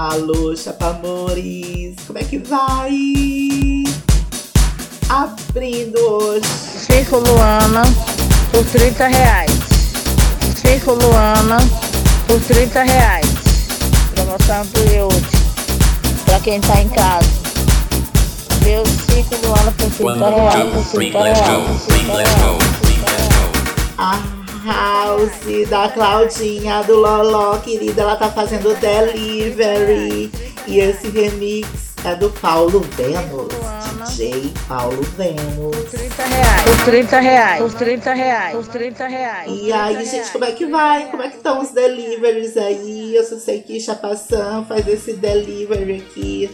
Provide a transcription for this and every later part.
Alô, Chapamores, como é que vai? Abrindo hoje. Circo Luana por 30 reais. Circo Luana por 30 reais. Promoção do Yudi. Pra quem tá em casa. Meu Circo Luana por 30 reais. Por 30 reais. Por 30 reais. A House da Claudinha do Loló, querida, ela tá fazendo delivery. E esse remix é do Paulo Vênus. DJ Paulo Vênus. Por 30 reais. Por 30 reais. Por 30 reais. Por 30 reais. E aí, gente, como é que vai? Como é que estão os deliveries aí? Eu só sei que Chapaçã faz esse delivery aqui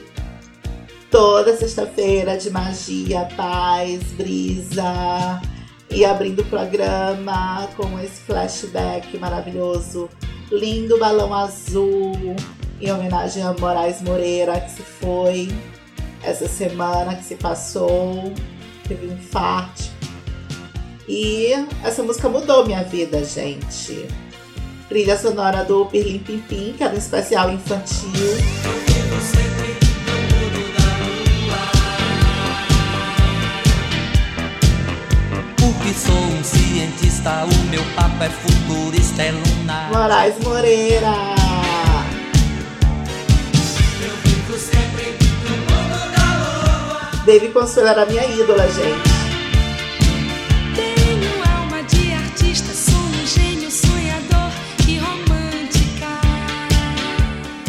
toda sexta-feira de magia, paz, brisa. E abrindo o programa com esse flashback maravilhoso. Lindo balão azul, em homenagem a Moraes Moreira, que se foi essa semana, que se passou, teve um infarto. E essa música mudou minha vida, gente. Trilha sonora do Pirlim Pimpim, que era um especial infantil. Sou um cientista, o meu papo é futurista, é lunar. Moraes Moreira. Baby Consuelo era minha ídola, gente. Tenho alma de artista, sou um gênio sonhador e romântica.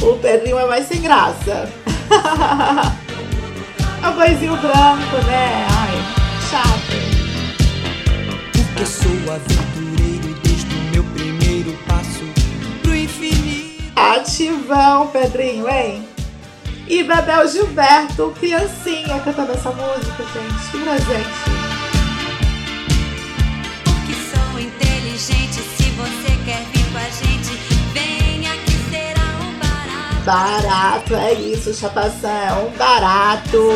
O Pedrinho é mais sem graça. é o boizinho branco, né? Ai, chato. Porque sou aventureiro desde o meu primeiro passo pro infinito. Ativão, Pedrinho, hein? E Bebel Gilberto, criancinha, cantando essa música, gente. Que presente. Porque sou inteligente, se você quer vir com a gente, venha que será um barato. Barato, é isso, chapação, é um barato.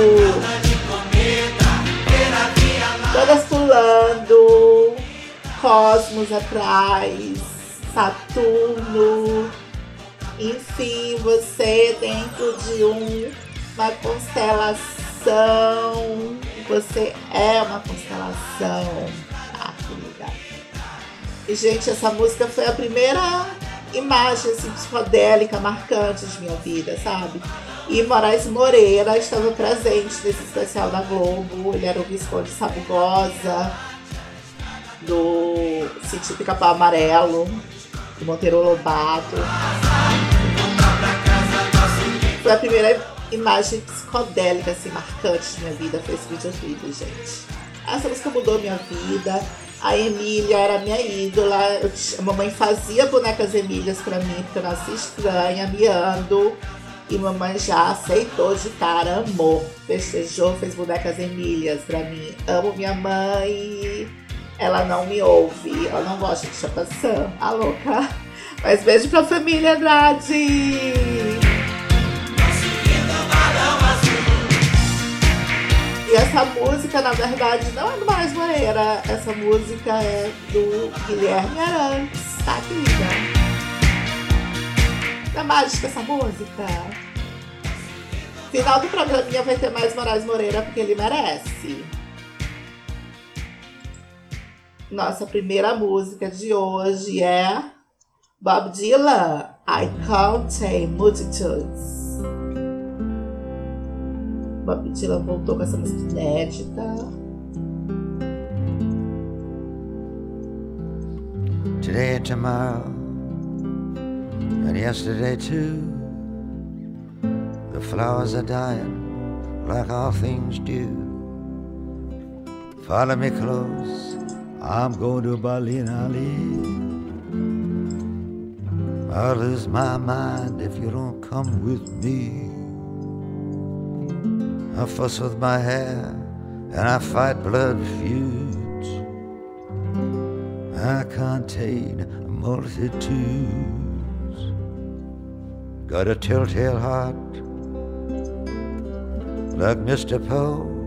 Todas pulando, cosmos atrás, Saturno. Enfim, você dentro de um, uma constelação. Você é uma constelação. Ah, que legal. E, gente, essa música foi a primeira imagem assim, psicodélica marcante de minha vida, sabe? E Moraes Moreira estava presente nesse especial da Globo. Ele era o Visconde Sabugosa, do Sítio Pica-Pau Amarelo, do Monteiro Lobato. Foi a primeira imagem psicodélica, assim, marcante de minha vida, foi esse videoclipe, gente. Essa música mudou minha vida. A Emília era minha ídola. A mamãe fazia bonecas Emílias pra mim, porque eu nasci estranha, miando. E mamãe já aceitou de cara, amou. Festejou, fez bonecas Emílias pra mim. Amo minha mãe. Ela não me ouve, ela não gosta de chapação. A louca. Mas beijo pra família Andrade. E essa música, na verdade, não é do Mais Moreira. Essa música é do Guilherme Arantes, tá, querida? É mágica essa música? Final do programinha vai ter mais Moraes Moreira porque ele merece. Nossa primeira música de hoje é Bob Dylan, I Can't Tame Multitudes. Bob Dylan voltou com essa música inédita. today and tomorrow, and yesterday too. The flowers are dying like all things do. Follow me close, I'm going to Berlin, Ali. I'll lose my mind if you don't come with me. I fuss with my hair and I fight blood feuds. I contain multitudes. Got a telltale heart like Mr. Poe.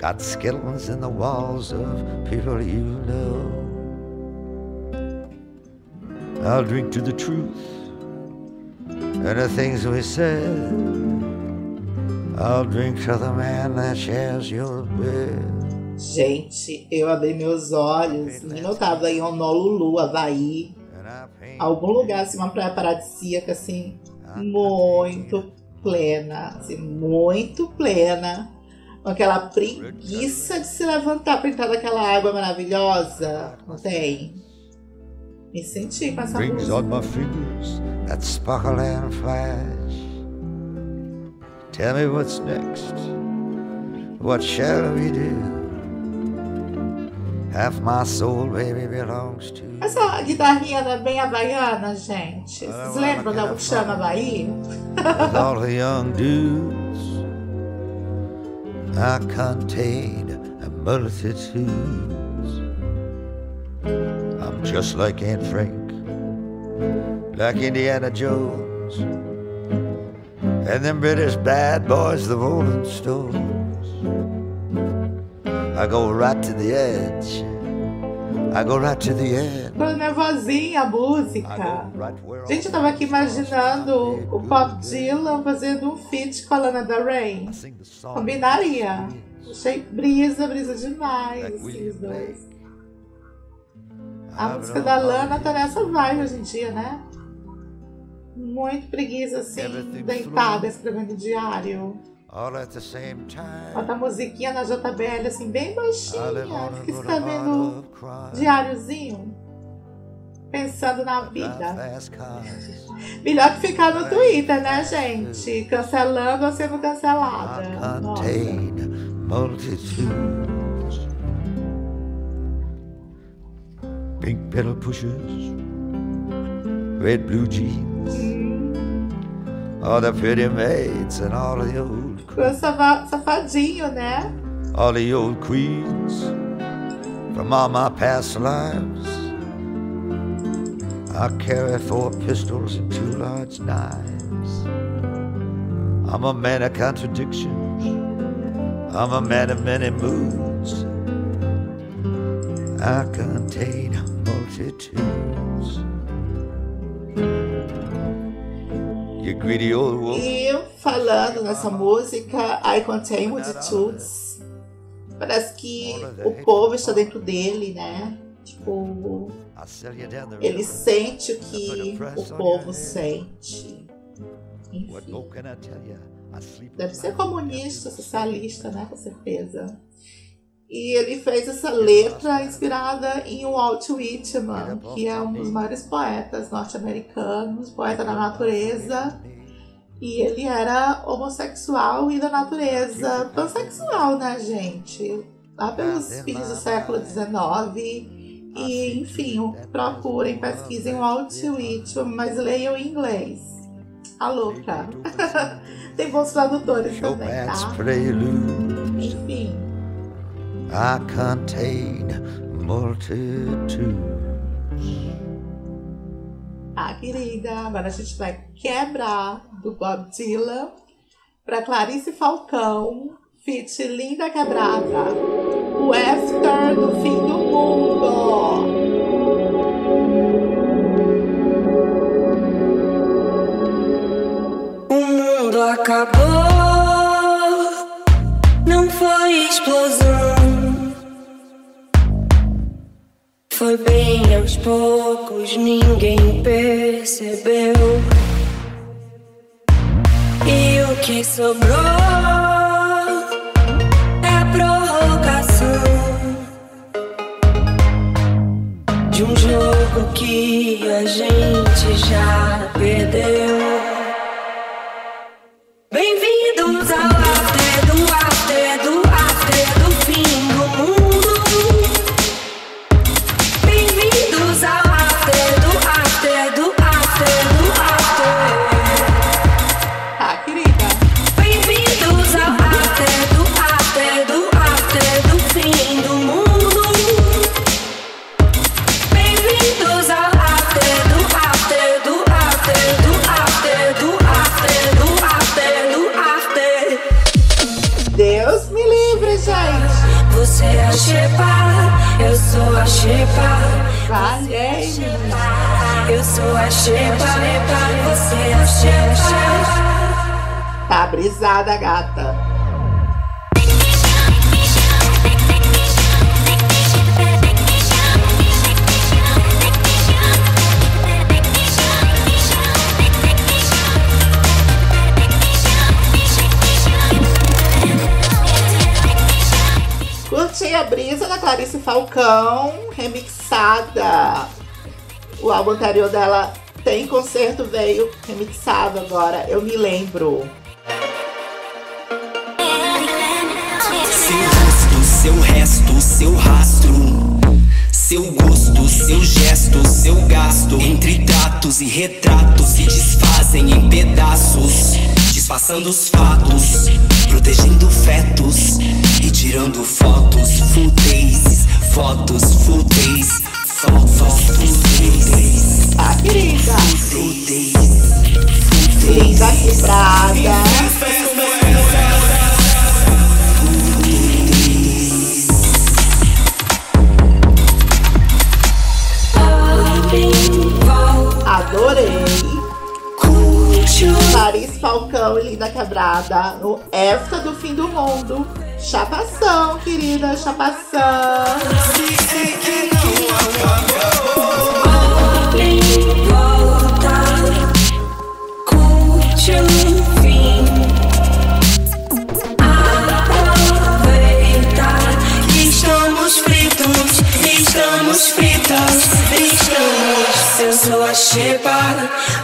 Got skeletons in the walls of people you know. I'll drink to the truth and the things we said. I'll drink to the man that shares your bed. Gente, eu abri meus olhos e eu tava em Honolulu, Havaí, algum lugar, assim, uma praia paradisíaca, assim, muito plena, assim, muito plena. Com aquela preguiça de se levantar pra entrar naquela água maravilhosa. Não tem? Me senti com essa rings música. my fingers that sparkle and flash. Tell me what's next. What shall we do? Half my soul, baby, belongs to. Essa guitarrinha era bem havaiana, gente. Vocês lembram da Chama with all the young dudes. I contain a multitudes. I'm just like Aunt Frank, like Indiana Jones, and them British bad boys, the Rolling Stones. I go right to the edge. I go right to the end. Ficou nervosinha a música. right Gente, eu tava aqui imaginando o Bob day. Dylan fazendo um feat com a Lana Del Rey. The song Combinaria. Achei brisa, brisa demais, esses dois. A música da Lana tá nessa vibe hoje em dia, né? Muito preguiça, assim, deitada, escrevendo diário. All at the same time. Bota a musiquinha na JBL, assim, bem baixinha. escrevendo of crime. diáriozinho. Pensando na vida. Melhor que ficar no Twitter, né, gente? Cancelando ou sendo cancelada. Nossa. multitudes. Pink pedal pushers, red blue jeans, all the pretty maids and all the old, sava- safadinho, né? all the old queens from all my past lives. I carry four pistols and two large knives. I'm a man of contradictions. I'm a man of many moods. I contain multitudes. E falando nessa música, I Contain Multitudes, parece que o povo está dentro dele, né? Tipo, ele sente o que o povo sente. Enfim, deve ser comunista, socialista, né? Com certeza. E ele fez essa letra inspirada em Walt Whitman, que é um dos maiores poetas norte-americanos, poeta da natureza. E ele era homossexual e da natureza pansexual, né, gente? Lá pelos fins do século XIX. E, enfim, procurem, pesquisem Walt Whitman, mas leiam em inglês. A louca. Tem bons tradutores também, tá? Enfim. I contain multitudes. Ah, querida, agora a gente vai quebrar do Bob Dylan pra Clarice Falcão, feat Linda Quebrada. O After do fim do mundo. O mundo acabou, não foi explosão. Foi bem aos poucos, ninguém percebeu. E o que sobrou é prorrogação de um jogo que a gente já perdeu. Deus me livre, gente. Você é a Shepa, eu sou a Shepa. Valei. Eu Eu sou a Xepa, você é a Xepa. Tá brisada, gata. Curti a brisa da Clarice Falcão, remixada. O álbum anterior dela tem concerto, veio remixado agora, eu me lembro. Seu rosto, seu resto, seu rastro. Seu gosto, seu gesto, seu gasto. Entre tratos e retratos se desfazem em pedaços. Disfarçando os fatos, protegendo fetos e tirando fotos fúteis. Fotos fúteis, fotos fúteis. Querida? Fúteis. Linda quebrada. Adorei. Clarice Falcão e Linda Quebrada no Época do Fim do Mundo. Chapação, querida, chapação. Volta, curte o fim. Estamos fritos, estamos estamos. Eu sou a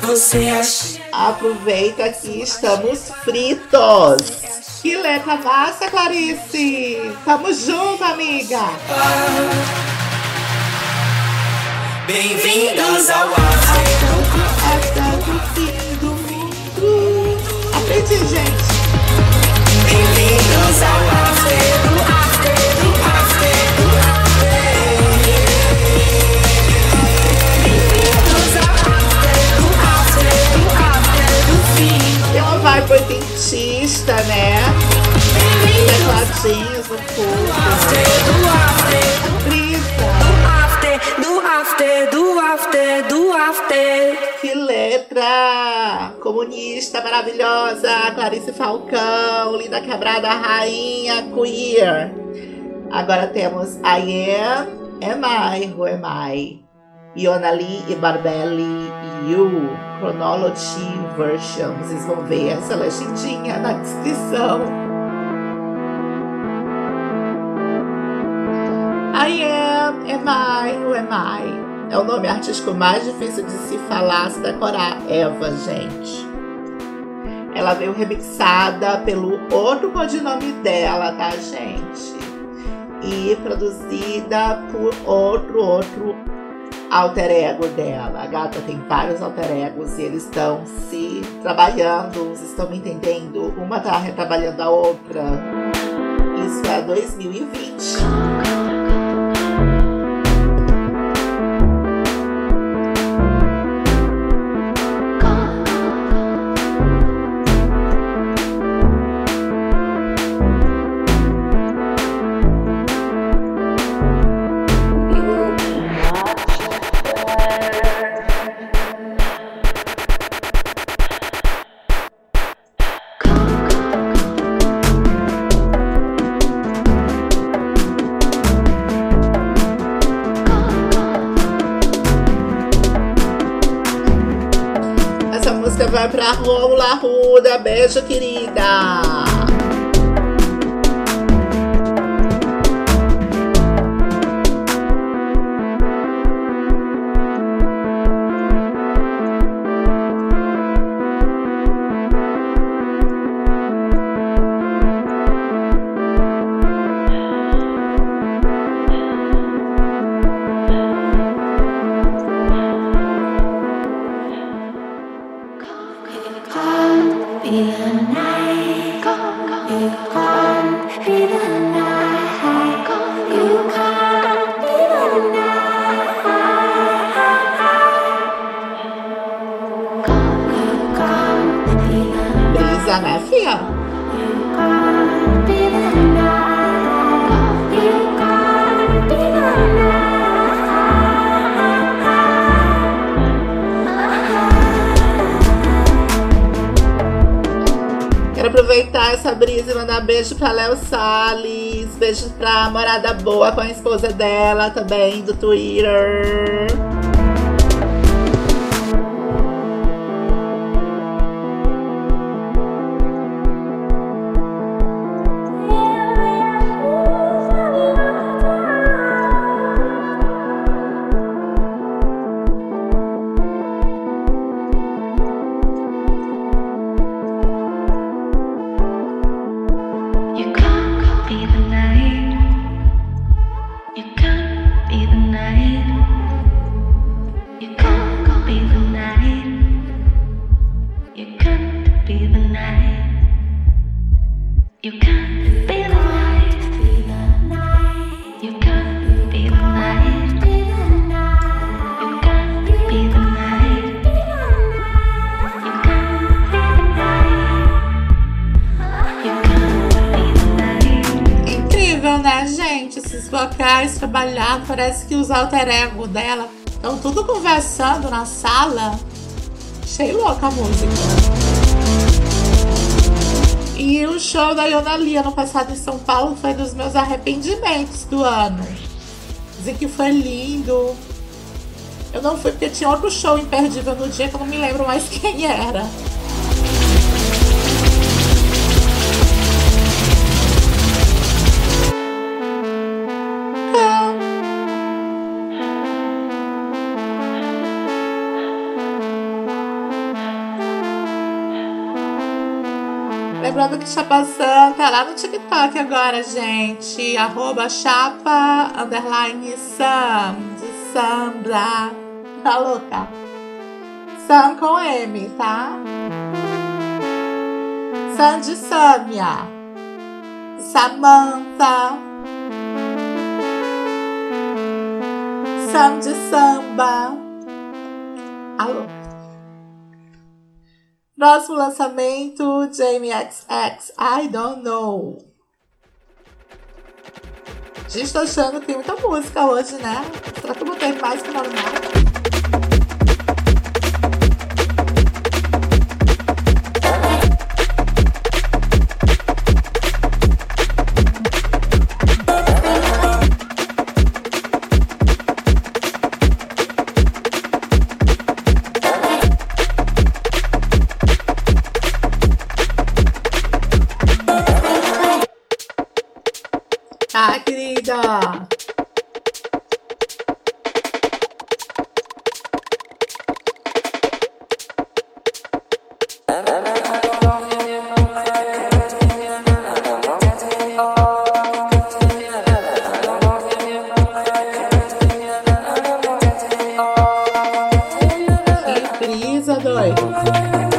você é a. Aproveita que estamos fritos. Que letra massa, Clarice. Tamo junto, amiga. Bem-vindas ao after. Até do fim do mundo. Aprendi, gente. Bem-vindas ao after, Uma vibe oitentista, né? Tecladinhos no corpo. After, do after, do after, do after. Que letra! Comunista maravilhosa, Clarice Falcão, Linda Quebrada, rainha queer. Agora temos I Am, Am I, Who Am I? Iona Lee e Barbelli You, Chronology Version. Vocês vão ver essa legendinha na descrição. I Am, Am I, Who Am I? É o nome artístico mais difícil de se falar, se decorar. Eva, gente. Ela veio remixada pelo outro codinome dela, tá, gente? E produzida por outro, outro alter ego dela. A gata tem vários alter egos e eles estão se trabalhando, estão me entendendo? Uma tá retrabalhando a outra. Isso é 2020. Beijo, querida. Beijo pra Léo Salles, beijo pra Morada Boa com a esposa dela também, do Twitter. Parece que os alter ego dela estão tudo conversando na sala. Achei louca a música. E o show da Iona Lee ano passado em São Paulo foi dos meus arrependimentos do ano. Dizem que foi lindo. Eu não fui porque tinha outro show imperdível no dia que eu não me lembro mais quem era. Lembrando que Chapa Santa é lá no TikTok agora, gente. Arroba chapa underline sam de sambra. Tá louca? Sam com M, tá? Sam de Sâmia. Samantha. Sam de samba. Alô? Próximo lançamento, Jamie XX, I Don't Know. Gente, tô achando que tem muita música hoje, né? Será que eu botei mais que normal? Vai.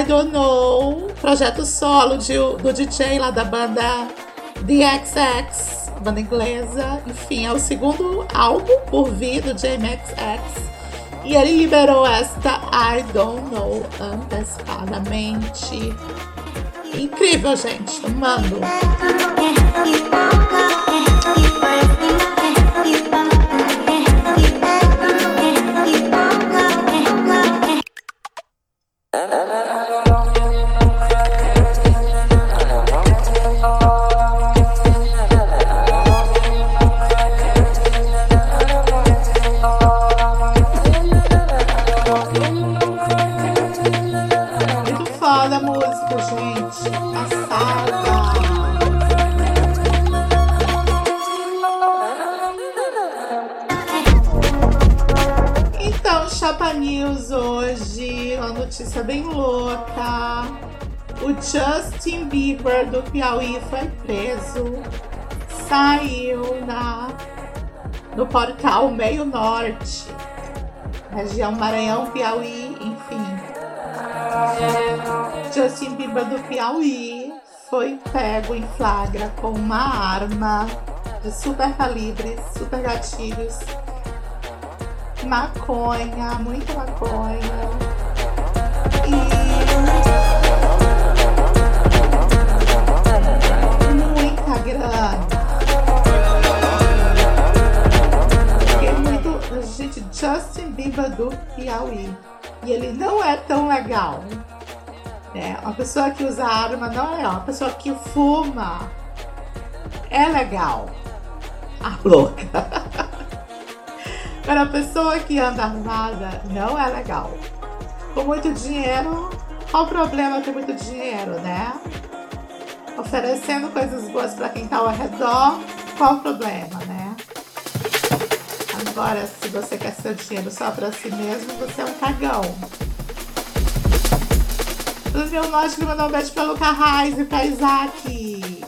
I Don't Know, projeto solo de- do DJ lá da banda The XX, banda inglesa. Enfim, é o segundo álbum por vir do Jamie XX. E ele liberou esta I Don't Know antecipadamente. Incrível, gente, amando. Justin Bieber do Piauí foi preso. Saiu na, no portal Meio Norte, região Maranhão, Piauí, enfim. Justin Bieber do Piauí foi pego em flagra com uma arma de super calibre, super gatilhos, maconha, muita maconha. Fiquei muito. Gente, Justin Bieber do Piauí. E ele não é tão legal. Né? Uma pessoa que usa arma não é legal. Uma pessoa que fuma é legal. A louca. Para a pessoa que anda armada não é legal. Com muito dinheiro, qual o problema ter muito dinheiro, né? Oferecendo coisas boas para quem tá ao redor, qual o problema, né? Agora, se você quer seu dinheiro só para si mesmo, você é um cagão. O meu norte que mandou um beijo pra Luca Reis e pra Isaac.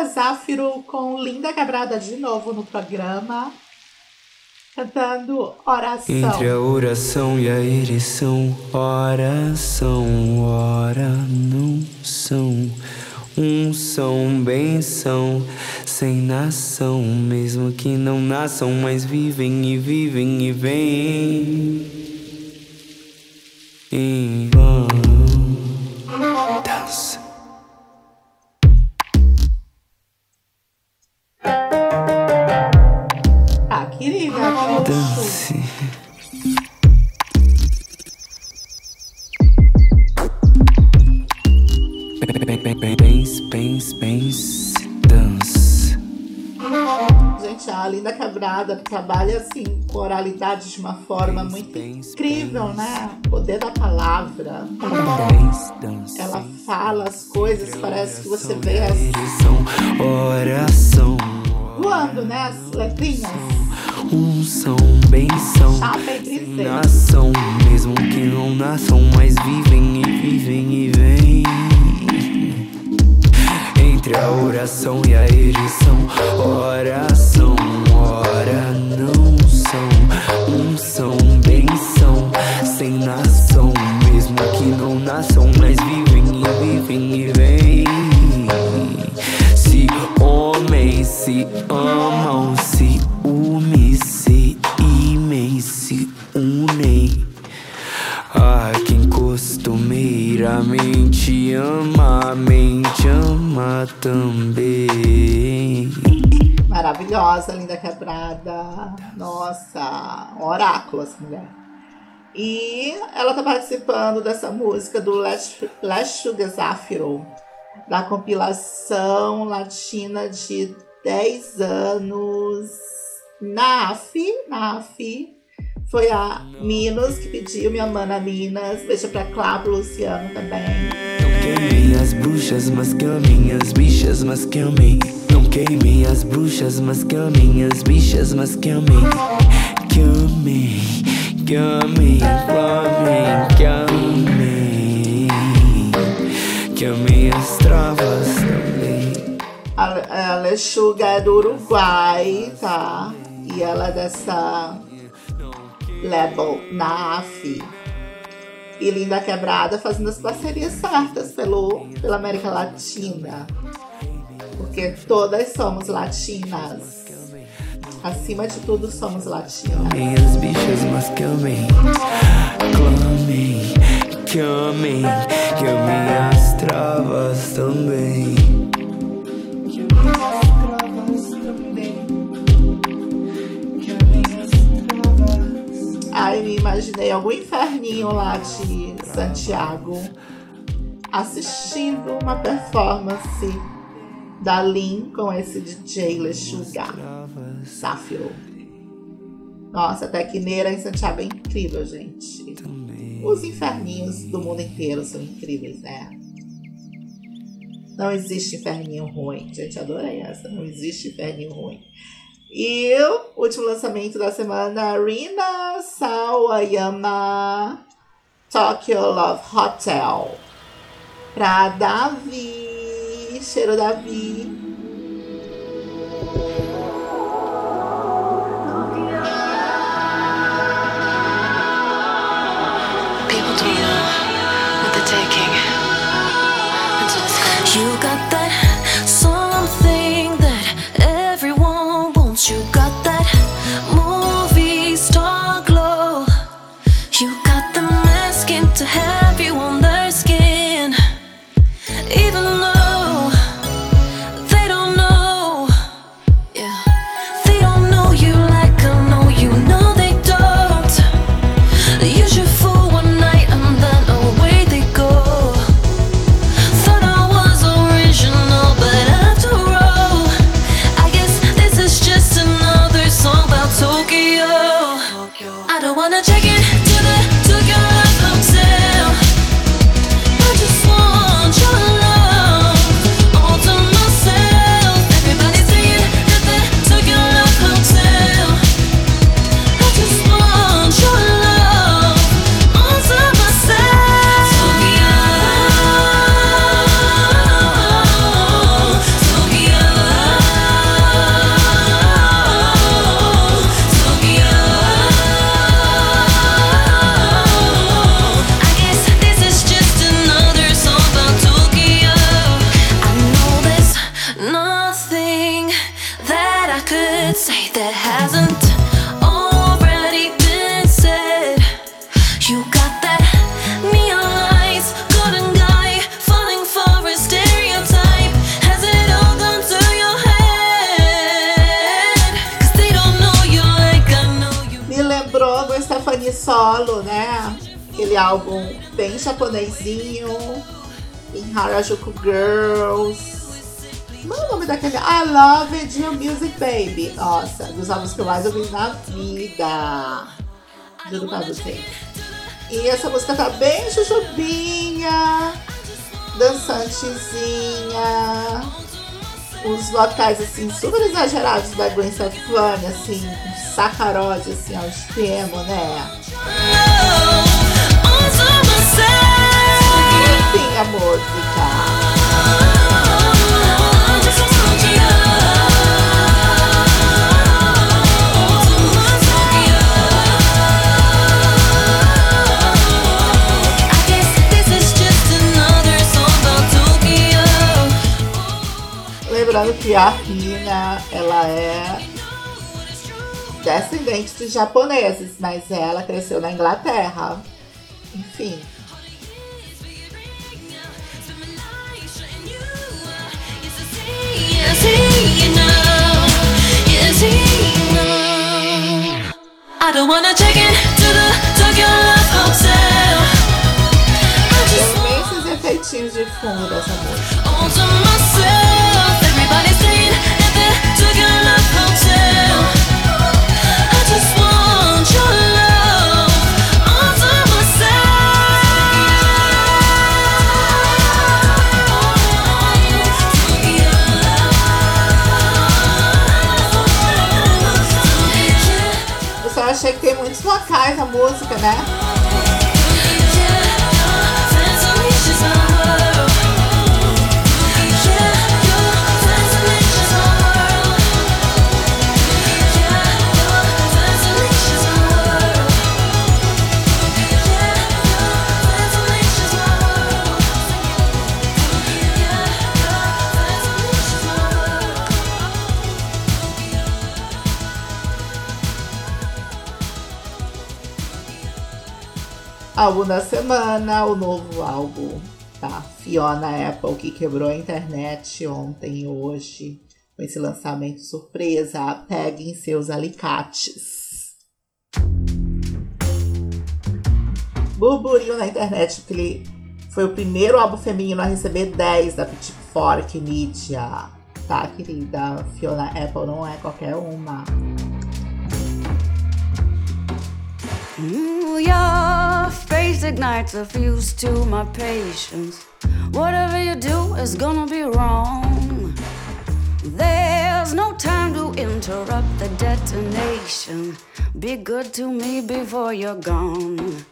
Leshuga Zafiro com Linda Quebrada de novo no programa. Cantando Oração. Entre a oração e a ereção, oração, ora não são. Um são, benção, sem nação, mesmo que não nasçam, mas vivem e vivem e vêm. Em vão. Dança. Dance. Pense, pense, pense, dance. Gente, a Linda Quebrada trabalha assim com oralidade de uma forma muito incrível, né? O poder da palavra. Ela fala as coisas, parece que você vê as oração. voando, né? As letrinhas. Um são, benção, entre sem nação, mesmo que não nasçam, mas vivem e vivem e vêm. Entre a oração e a ereção, oração, ora não são, um são, benção, sem nação, mesmo que não nasçam, mas vivem e vivem e vêm. Se homens se amam, costumeiramente ama, a mente ama também. Maravilhosa, Linda Quebrada. Nossa, oráculo essa mulher. E ela tá participando dessa música do Leshuga Zafiro, da compilação latina de 10 anos. NAF, NAF. Foi a Minos que pediu, minha mana Minas. Beijo pra Cláudio Luciano também. Queimem as bruxas, mas que as bichas, mas que amem. Não queimem as bruxas, mas que as bichas, mas que amem. Que amem, que amem, que amem, que amem. Que amem as travas também. A, a Lechuga é do Uruguai, tá? E ela é dessa label NAF. E Linda Quebrada fazendo as parcerias certas pelo, pela América Latina. Porque todas somos latinas. Acima de tudo, somos latinas. Amem as bichas, mas que amem. Clamem, que amem, que amem as travas também. Ai, me imaginei algum inferninho lá de Santiago assistindo uma performance da Lin com esse DJ Lechuga Safio. Nossa, a Tecneira em Santiago é incrível, gente. Os inferninhos do mundo inteiro são incríveis, né? Não existe inferninho ruim. Gente, adorei essa. Não existe inferninho ruim. E o último lançamento da semana, Rina Sawayama Tokyo Love Hotel. Pra Davi. Cheiro Davi. Harajuku Girls. Como é o nome daquele? I Love It Your Music Baby. Nossa, dos álbuns que eu mais ouvi na vida. Juro pra você. E essa música tá bem jujubinha, dançantezinha. Os vocais, assim, super exagerados da Gwen Stefani, assim, sacarose, assim, ao extremo, né? Que a Rina, ela é descendente de japoneses, mas ela cresceu na Inglaterra. Enfim. I don't wanna check in to the Tokyo Love Hotel. I just Tem bem esses efeitinhos de fundo dessa música. Achei que tem muitos vocais a música, né? Álbum da semana, o novo álbum da Fiona Apple, que quebrou a internet ontem e hoje, com esse lançamento surpresa. Peguem seus alicates. burburinho na internet que ele foi o primeiro álbum feminino a receber 10 da Pitchfork Media. Tá, querida? Fiona Apple não é qualquer uma. Your face ignites a fuse to my patience. Whatever you do is gonna be wrong. There's no time to interrupt the detonation. Be good to me before you're gone.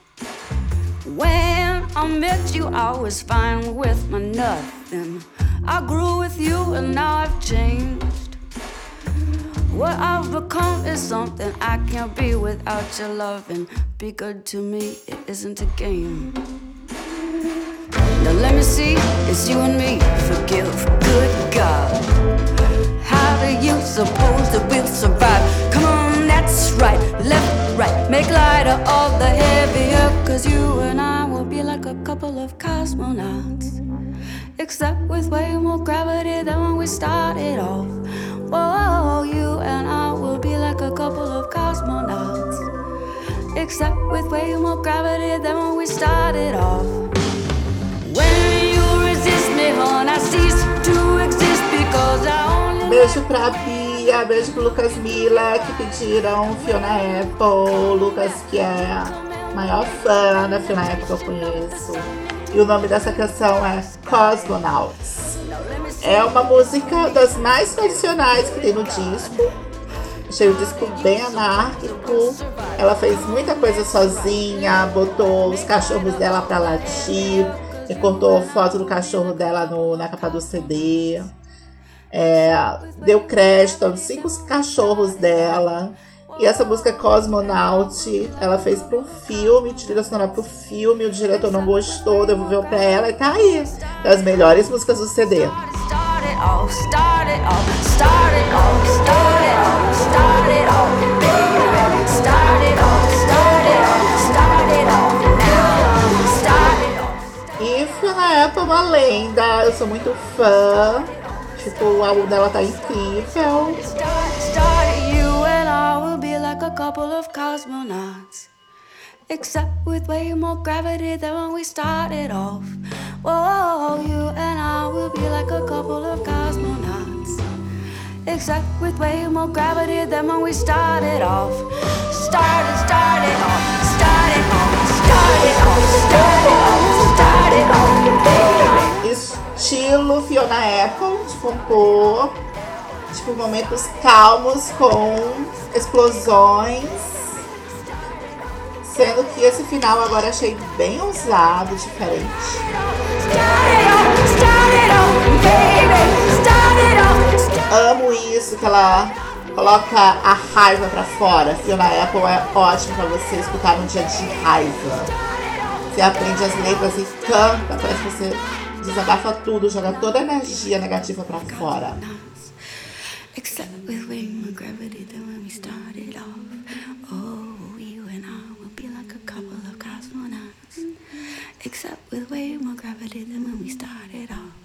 When I met you, I was fine with my nothing. I grew with you and now I've changed. What I've become is something I can't be without your loving. Be good to me, it isn't a game. Now let me see, it's you and me. Forgive, Except with way more gravity than when we started off. When you resist me, hon, I cease to exist because I only. Beijo pra Bia, beijo pro Lucas Mila, que pediram Fiona Apple. Lucas, que é maior fã da Fiona Apple que eu conheço. E o nome dessa canção é Cosmonauts. É uma música das mais tradicionais que tem no disco. Achei o disco bem anárquico. Ela fez muita coisa sozinha, botou os cachorros dela pra latir, recortou foto do cachorro dela no, na capa do CD. É, deu crédito aos cinco cachorros dela. E essa música Cosmonaut, ela fez para um filme, trilha sonora pro filme, o diretor não gostou, devolveu pra ela e tá aí. Das melhores músicas do CD. Off, start it off, start it off, start it off, start it off, baby. Start it off, start it off, start it off now. Start it off. Fiona Apple uma lenda, eu sou muito fã. Tipo, o álbum dela tá incrível. Start, start, you and I will be like a couple of cosmonauts. Except with way more gravity than when we started off. Whoa, you and I will be like a couple of cosmonauts. Except with way more gravity than when we started off. Started, started off, started off, started off, started off, started off. Estilo Fiona Apple de compor. Tipo, momentos calmos com explosões. Sendo que esse final agora achei bem ousado, diferente. Amo isso, que ela coloca a raiva pra fora. Fiona Apple é ótimo pra você escutar num dia de raiva. Você aprende as letras e canta, parece que você desabafa tudo, joga toda a energia negativa pra fora. Except with gravity than when we started off. Oh, you and I will be like a couple of cosmonauts. Except with way more gravity than when we started off.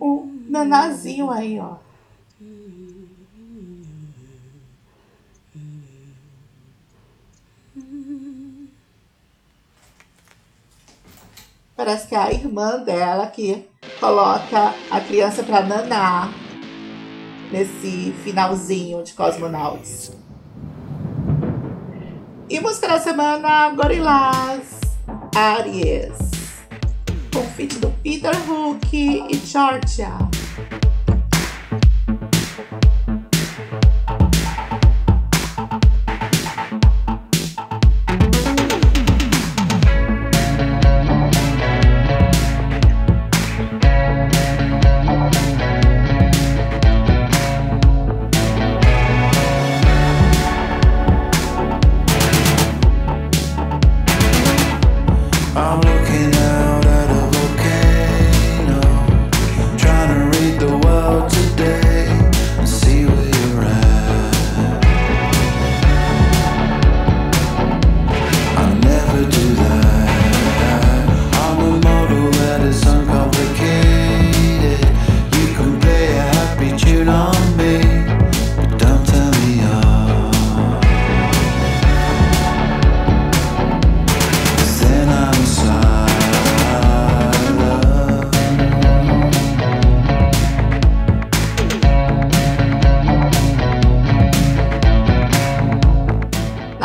Um nanazinho aí, ó. Parece que é a irmã dela que coloca a criança pra nanar nesse finalzinho de Cosmonauts. E música da semana, Gorillaz, Aries. Com feat do Peter Hook e Georgia.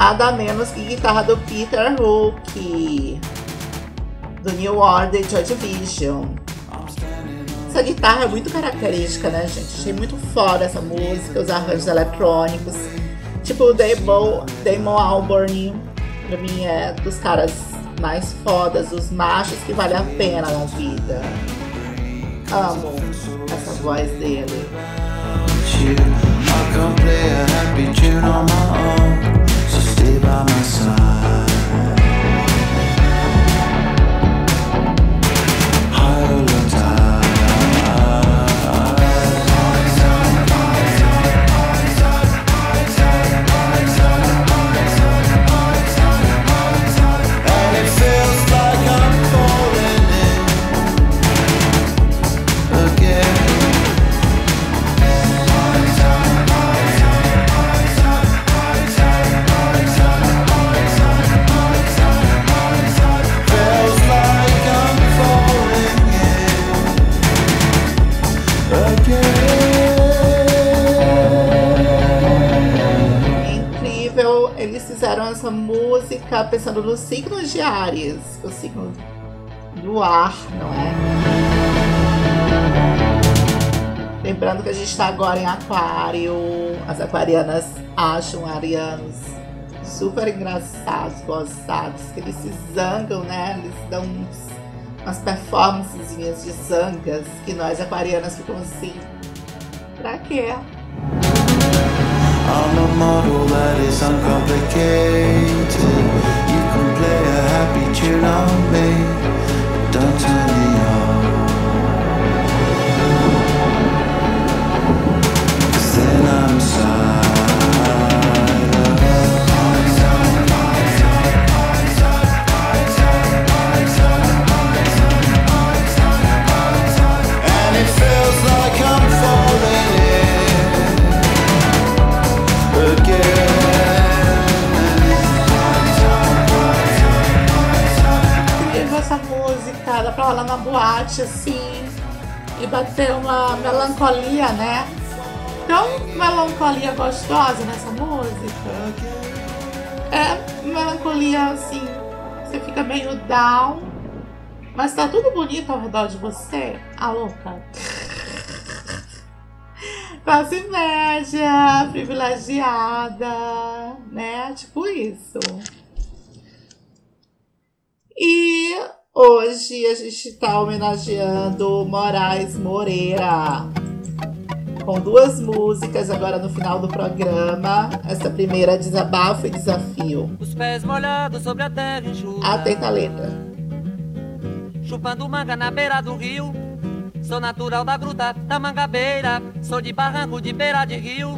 Nada menos que guitarra do Peter Hook, do New Order Joy Division. Essa guitarra é muito característica, né, gente? Achei muito foda essa música, os arranjos eletrônicos. Tipo o Damon, Damon Albarn, pra mim é dos caras mais fodas, os machos que vale a pena na vida. Amo essa voz dele. I play a happy tune on my own, so stay by my side. Música pensando nos signos de Ares, o signo do ar, não é? Lembrando que a gente está agora em Aquário. As aquarianas acham arianos super engraçados, gozados, que eles se zangam, né? Eles dão uns, umas performancezinhas de zangas que nós aquarianas ficamos assim. Pra quê? I'm a model that is uncomplicated. You can play a happy tune on me, but don't turn dá pra rolar na boate assim e bater uma melancolia, né? Tão melancolia gostosa nessa música. É melancolia assim, você fica meio down, mas tá tudo bonito ao redor de você. A louca. Classe média, privilegiada, né? Tipo isso. E hoje a gente está homenageando Moraes Moreira com duas músicas agora no final do programa. Essa primeira, Desabafo e Desafio. Os pés molhados sobre a terra enxuta. Atenta a letra. Chupando manga na beira do rio. Sou natural da gruta da mangabeira. Sou de barranco de beira de rio.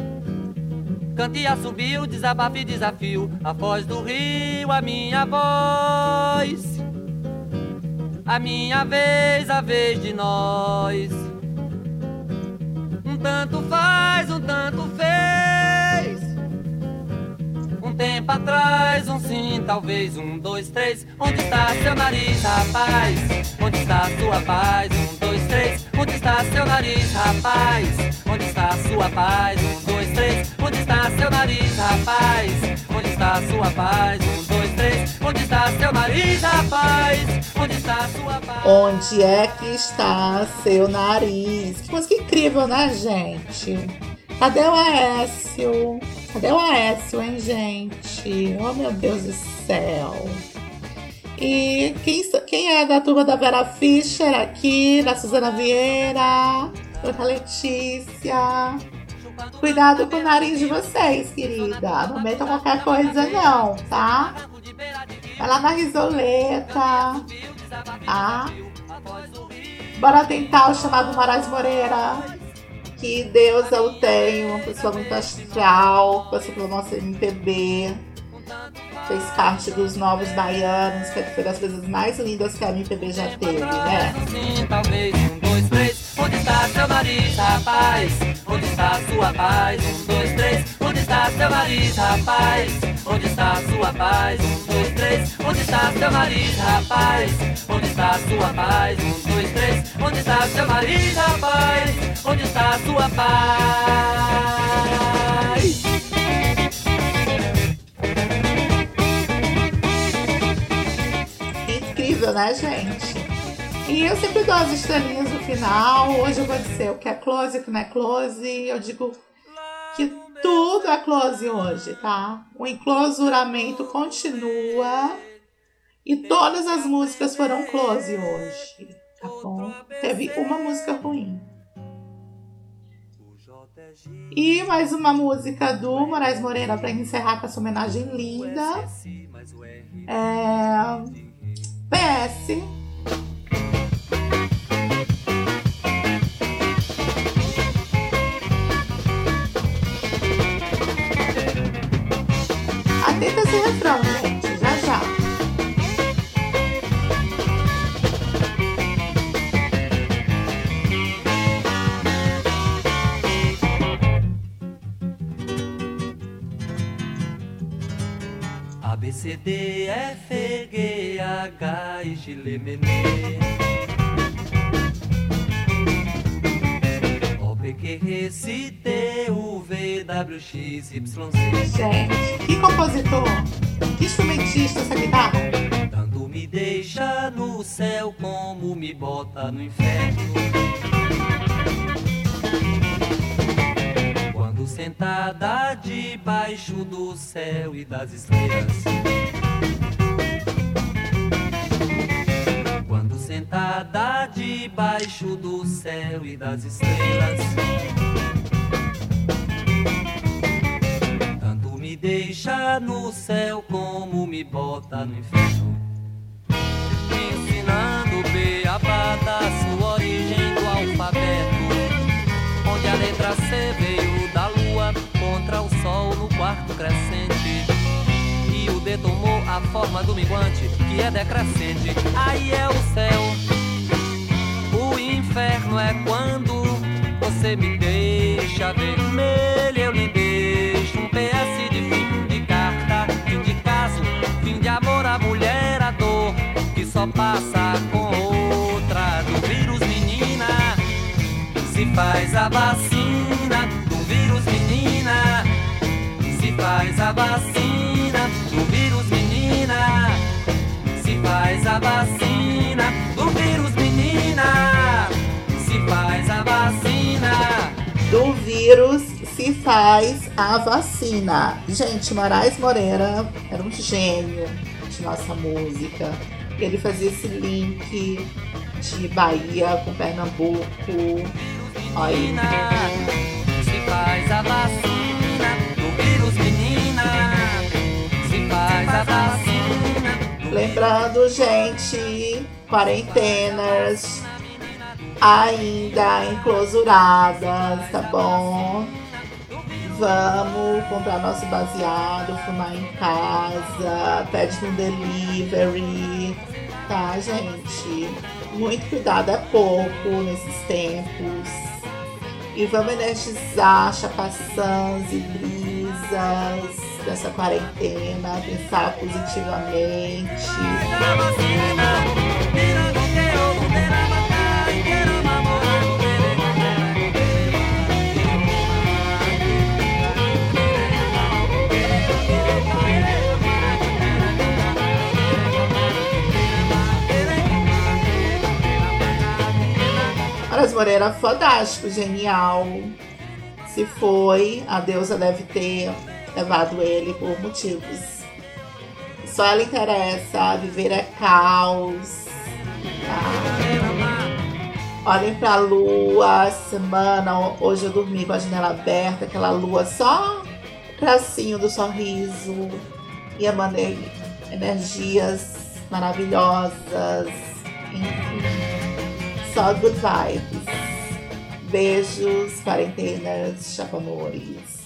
Cante assobio, desabafo e desafio. A voz do rio, a minha voz. A minha vez, a vez de nós. Um tanto faz, um tanto fez. Um tempo atrás, um sim, talvez um, dois, três. Onde está seu nariz, rapaz? Onde está sua paz? Um, dois, três. Onde está seu nariz, rapaz? Onde está sua paz? Um, dois, três. Onde está seu nariz, rapaz? Onde está sua paz? Um, três. Onde está seu nariz, rapaz? Onde está sua paz? Onde é que está seu nariz? Que música incrível, né, gente? Cadê o Aécio? Cadê o Aécio, hein, gente? Oh, meu Deus do céu. E quem, quem é da turma da Vera Fischer aqui, da Suzana Vieira, da Letícia? Cuidado com o nariz de vocês, querida. Não metam qualquer coisa, não, tá? Lá na risoleta, tá? Bora tentar o chamado Moraes Moreira. Que Deus eu tenho, uma pessoa muito astral, passou pelo nosso MPB, fez parte dos novos baianos, que foi das coisas mais lindas que a MPB já teve, né? Onde está seu nariz, rapaz? Onde está sua paz? Um, dois, três. Onde está seu nariz, rapaz? Onde está sua paz? Um, dois, três. Onde está seu nariz, rapaz? Onde está sua paz? Um, dois, três. Onde está seu nariz, rapaz? Onde está sua paz? Incrível, né, gente? E eu sempre dou as estrelinhas no final. Hoje eu vou dizer o que é close o que não é close. Eu digo que tudo é close hoje, tá? O enclosuramento continua. E todas as músicas foram close hoje, tá bom? Teve uma música ruim. E mais uma música do Moraes Moreira para encerrar com essa homenagem linda. É... PS. Já já. A, B, C, D, F, G, H, I, J, L, M, N. O, P, Q, R, S, V, W, X, Y, Z. Gente, que compositor, que instrumentista essa guitarra. Tanto me deixa no céu como me bota no inferno. Quando sentada debaixo do céu e das estrelas. Quando sentada debaixo do céu e das estrelas. Deixa no céu como me bota no inferno. Ensinando beabada, sua origem do alfabeto. Onde a letra C veio da lua contra o sol no quarto crescente. E o D tomou a forma do minguante, que é decrescente. Aí é o céu. O inferno é quando você me deixa vermelho, eu lhe deixo um PS só passa com outra do vírus, menina. Se faz a vacina do vírus, menina. Se faz a vacina do vírus, menina. Se faz a vacina do vírus, menina. Se faz a vacina. Do vírus se faz a vacina. Gente, Moraes Moreira era um gênio de nossa música. Ele fazia esse link de Bahia com Pernambuco. Olha aí. Se faz a vacina do vírus, menina. Se faz a vacina. Lembrando, gente, quarentenas ainda enclosuradas, tá bom? Vamos comprar nosso baseado, fumar em casa, pede no delivery, tá, gente? Muito cuidado é pouco nesses tempos. E vamos energizar chapaçãs e brisas dessa quarentena, pensar positivamente. Moraes Moreira, fantástico, genial. Se foi, a deusa deve ter levado ele por motivos. Só ela interessa, viver é caos. Tá? Olhem pra lua, semana. Hoje eu dormi com a janela aberta, aquela lua só tracinho do sorriso. E emanei energias maravilhosas. Enfim. Só good vibes. Beijos, quarentenas, chapamores.